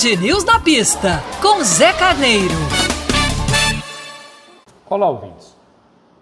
Band News na pista, com Zé Carneiro. Olá, ouvintes.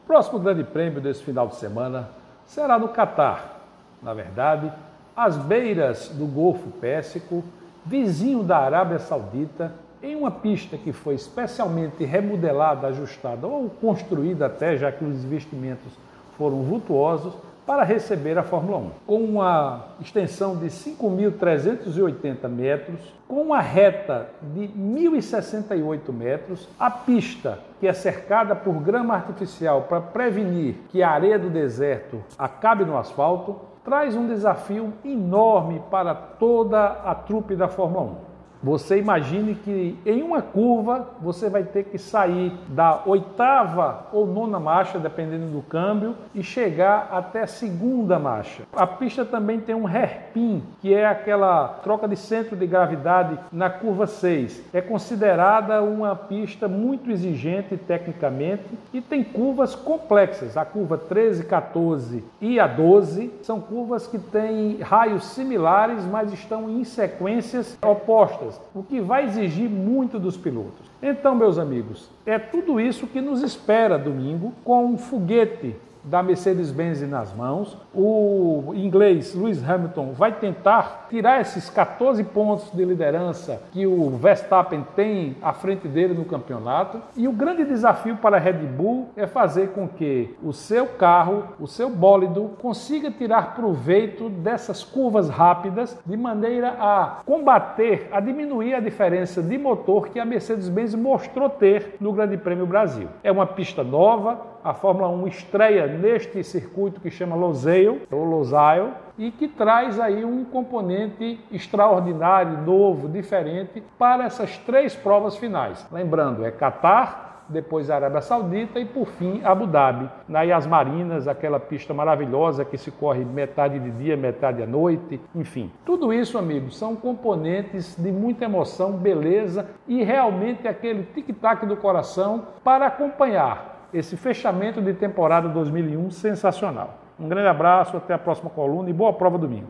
O próximo grande prêmio desse final de semana será no Catar. Na verdade, às beiras do Golfo Pérsico, vizinho da Arábia Saudita, em uma pista que foi especialmente remodelada, ajustada ou construída até, já que os investimentos foram vultuosos, para receber a Fórmula 1. Com uma extensão de 5.380 metros, com uma reta de 1.068 metros, a pista, que é cercada por grama artificial para prevenir que a areia do deserto acabe no asfalto, traz um desafio enorme para toda a trupe da Fórmula 1. Você imagine que em uma curva você vai ter que sair da oitava ou nona marcha, dependendo do câmbio, e chegar até a segunda marcha. A pista também tem um hairpin, que é aquela troca de centro de gravidade na curva 6. É considerada uma pista muito exigente tecnicamente e tem curvas complexas. A curva 13, 14 e a 12 são curvas que têm raios similares, mas estão em sequências opostas o que vai exigir muito dos pilotos. Então, meus amigos, é tudo isso que nos espera domingo com um foguete da Mercedes-Benz nas mãos. O inglês Lewis Hamilton vai tentar tirar esses 14 pontos de liderança que o Verstappen tem à frente dele no campeonato. E o grande desafio para a Red Bull é fazer com que o seu carro, o seu bólido, consiga tirar proveito dessas curvas rápidas de maneira a combater, a diminuir a diferença de motor que a Mercedes-Benz mostrou ter no Grande Prêmio Brasil. É uma pista nova, a Fórmula 1 estreia neste circuito que chama Losail, ou Losail, e que traz aí um componente extraordinário, novo, diferente para essas três provas finais. Lembrando, é Qatar, depois a Arábia Saudita e por fim Abu Dhabi, na Marinas, aquela pista maravilhosa que se corre metade de dia, metade à noite, enfim. Tudo isso, amigos, são componentes de muita emoção, beleza e realmente aquele tic-tac do coração para acompanhar esse fechamento de temporada 2001 sensacional. Um grande abraço, até a próxima coluna e boa prova domingo.